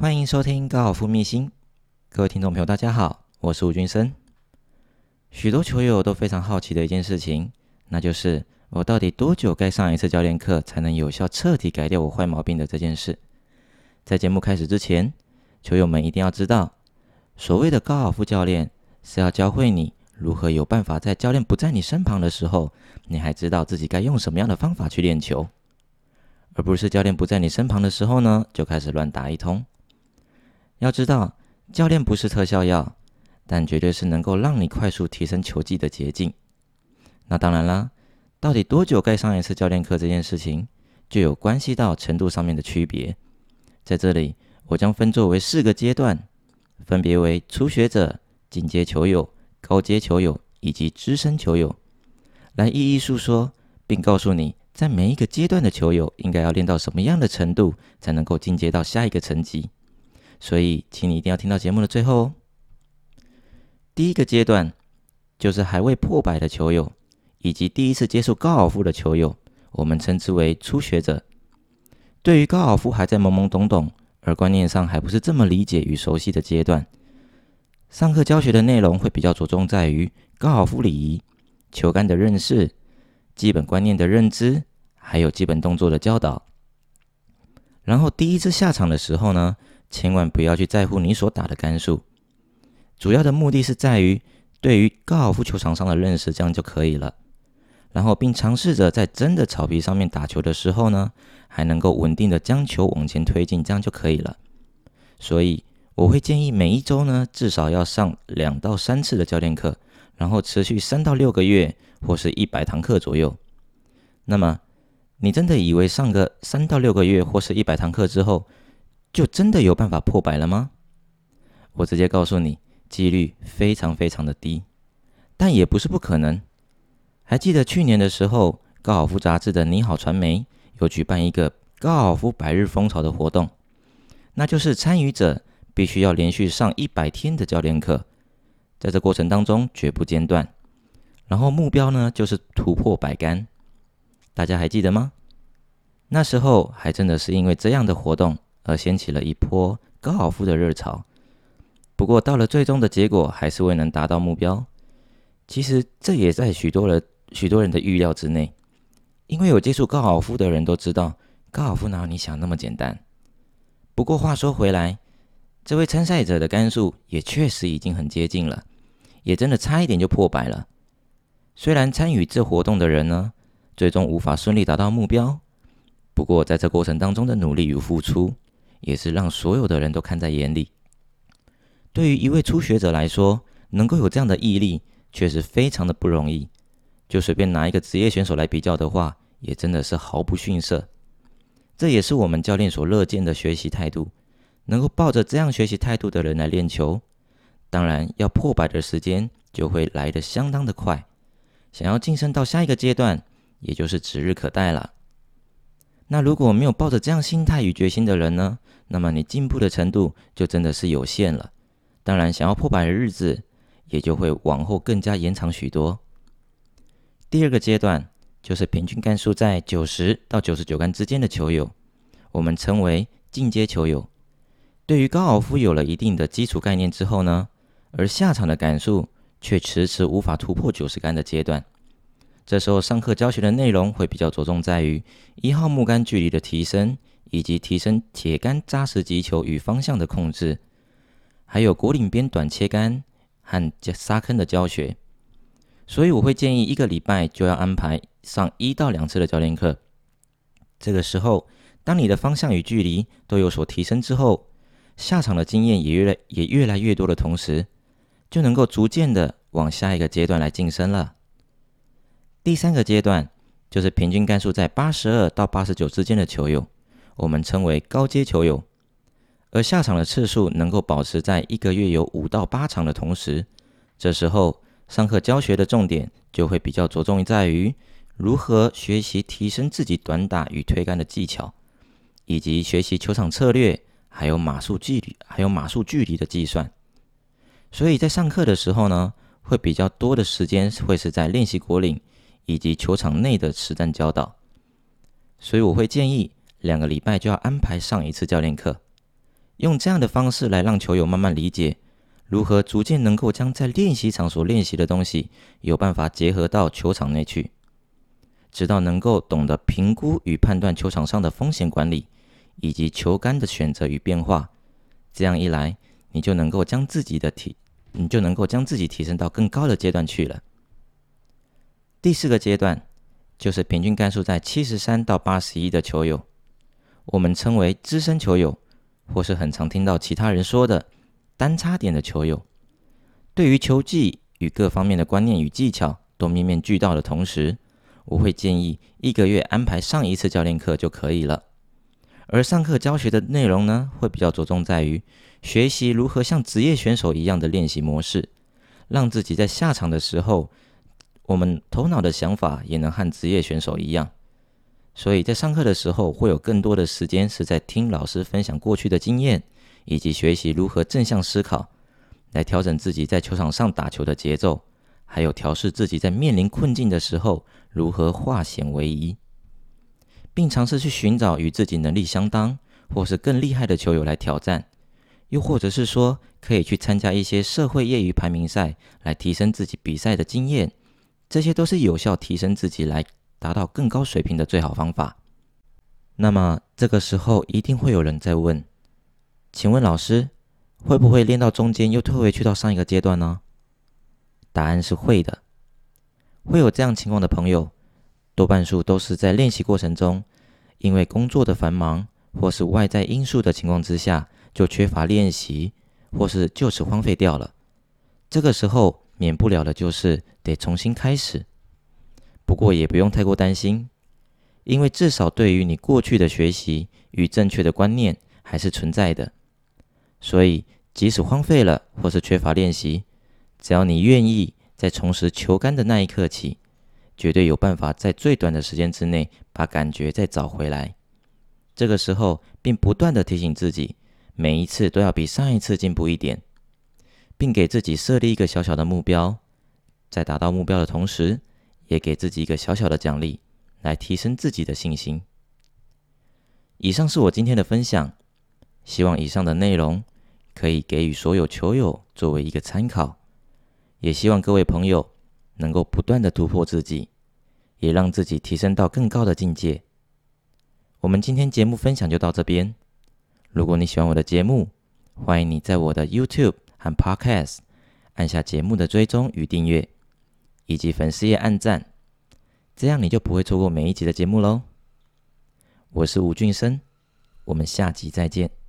欢迎收听高尔夫秘辛，各位听众朋友，大家好，我是吴君生。许多球友都非常好奇的一件事情，那就是我到底多久该上一次教练课，才能有效彻底改掉我坏毛病的这件事。在节目开始之前，球友们一定要知道，所谓的高尔夫教练是要教会你如何有办法在教练不在你身旁的时候，你还知道自己该用什么样的方法去练球，而不是教练不在你身旁的时候呢，就开始乱打一通。要知道，教练不是特效药，但绝对是能够让你快速提升球技的捷径。那当然啦，到底多久该上一次教练课这件事情，就有关系到程度上面的区别。在这里，我将分作为四个阶段，分别为初学者、进阶球友、高阶球友以及资深球友，来一一诉说，并告诉你，在每一个阶段的球友应该要练到什么样的程度，才能够进阶到下一个层级。所以，请你一定要听到节目的最后哦。第一个阶段就是还未破百的球友，以及第一次接触高尔夫的球友，我们称之为初学者。对于高尔夫还在懵懵懂懂，而观念上还不是这么理解与熟悉的阶段，上课教学的内容会比较着重在于高尔夫礼仪、球杆的认识、基本观念的认知，还有基本动作的教导。然后第一次下场的时候呢？千万不要去在乎你所打的杆数，主要的目的是在于对于高尔夫球场上的认识，这样就可以了。然后，并尝试着在真的草皮上面打球的时候呢，还能够稳定的将球往前推进，这样就可以了。所以，我会建议每一周呢，至少要上两到三次的教练课，然后持续三到六个月，或是一百堂课左右。那么，你真的以为上个三到六个月或是一百堂课之后，就真的有办法破百了吗？我直接告诉你，几率非常非常的低，但也不是不可能。还记得去年的时候，高尔夫杂志的你好传媒有举办一个高尔夫百日风潮的活动，那就是参与者必须要连续上一百天的教练课，在这过程当中绝不间断，然后目标呢就是突破百杆。大家还记得吗？那时候还真的是因为这样的活动。而掀起了一波高尔夫的热潮，不过到了最终的结果还是未能达到目标。其实这也在许多人许多人的预料之内，因为有接触高尔夫的人都知道，高尔夫哪有你想那么简单。不过话说回来，这位参赛者的杆数也确实已经很接近了，也真的差一点就破百了。虽然参与这活动的人呢，最终无法顺利达到目标，不过在这过程当中的努力与付出。也是让所有的人都看在眼里。对于一位初学者来说，能够有这样的毅力，确实非常的不容易。就随便拿一个职业选手来比较的话，也真的是毫不逊色。这也是我们教练所乐见的学习态度。能够抱着这样学习态度的人来练球，当然要破百的时间就会来得相当的快。想要晋升到下一个阶段，也就是指日可待了。那如果没有抱着这样心态与决心的人呢？那么你进步的程度就真的是有限了。当然，想要破百的日子也就会往后更加延长许多。第二个阶段就是平均杆数在九十到九十九杆之间的球友，我们称为进阶球友。对于高尔夫有了一定的基础概念之后呢，而下场的杆数却迟迟无法突破九十杆的阶段。这时候上课教学的内容会比较着重在于一号木杆距离的提升，以及提升铁杆扎实击球与方向的控制，还有果岭边短切杆和沙坑的教学。所以我会建议一个礼拜就要安排上一到两次的教练课。这个时候，当你的方向与距离都有所提升之后，下场的经验也越来也越来越多的同时，就能够逐渐的往下一个阶段来晋升了。第三个阶段就是平均杆数在八十二到八十九之间的球友，我们称为高阶球友。而下场的次数能够保持在一个月有五到八场的同时，这时候上课教学的重点就会比较着重在于如何学习提升自己短打与推杆的技巧，以及学习球场策略，还有码数距离，还有码数距离的计算。所以在上课的时候呢，会比较多的时间会是在练习果岭。以及球场内的实战教导，所以我会建议两个礼拜就要安排上一次教练课，用这样的方式来让球友慢慢理解，如何逐渐能够将在练习场所练习的东西有办法结合到球场内去，直到能够懂得评估与判断球场上的风险管理，以及球杆的选择与变化。这样一来，你就能够将自己的提，你就能够将自己提升到更高的阶段去了。第四个阶段就是平均杆数在七十三到八十一的球友，我们称为资深球友，或是很常听到其他人说的单差点的球友。对于球技与各方面的观念与技巧都面面俱到的同时，我会建议一个月安排上一次教练课就可以了。而上课教学的内容呢，会比较着重在于学习如何像职业选手一样的练习模式，让自己在下场的时候。我们头脑的想法也能和职业选手一样，所以在上课的时候会有更多的时间是在听老师分享过去的经验，以及学习如何正向思考，来调整自己在球场上打球的节奏，还有调试自己在面临困境的时候如何化险为夷，并尝试去寻找与自己能力相当或是更厉害的球友来挑战，又或者是说可以去参加一些社会业余排名赛，来提升自己比赛的经验。这些都是有效提升自己来达到更高水平的最好方法。那么这个时候一定会有人在问：请问老师，会不会练到中间又退回去到上一个阶段呢？答案是会的。会有这样情况的朋友，多半数都是在练习过程中，因为工作的繁忙或是外在因素的情况之下，就缺乏练习，或是就此荒废掉了。这个时候。免不了的就是得重新开始，不过也不用太过担心，因为至少对于你过去的学习与正确的观念还是存在的。所以即使荒废了或是缺乏练习，只要你愿意在重拾球杆的那一刻起，绝对有办法在最短的时间之内把感觉再找回来。这个时候，并不断的提醒自己，每一次都要比上一次进步一点。并给自己设立一个小小的目标，在达到目标的同时，也给自己一个小小的奖励，来提升自己的信心。以上是我今天的分享，希望以上的内容可以给予所有球友作为一个参考，也希望各位朋友能够不断的突破自己，也让自己提升到更高的境界。我们今天节目分享就到这边，如果你喜欢我的节目，欢迎你在我的 YouTube。和 Podcast，按下节目的追踪与订阅，以及粉丝页按赞，这样你就不会错过每一集的节目喽。我是吴俊生，我们下集再见。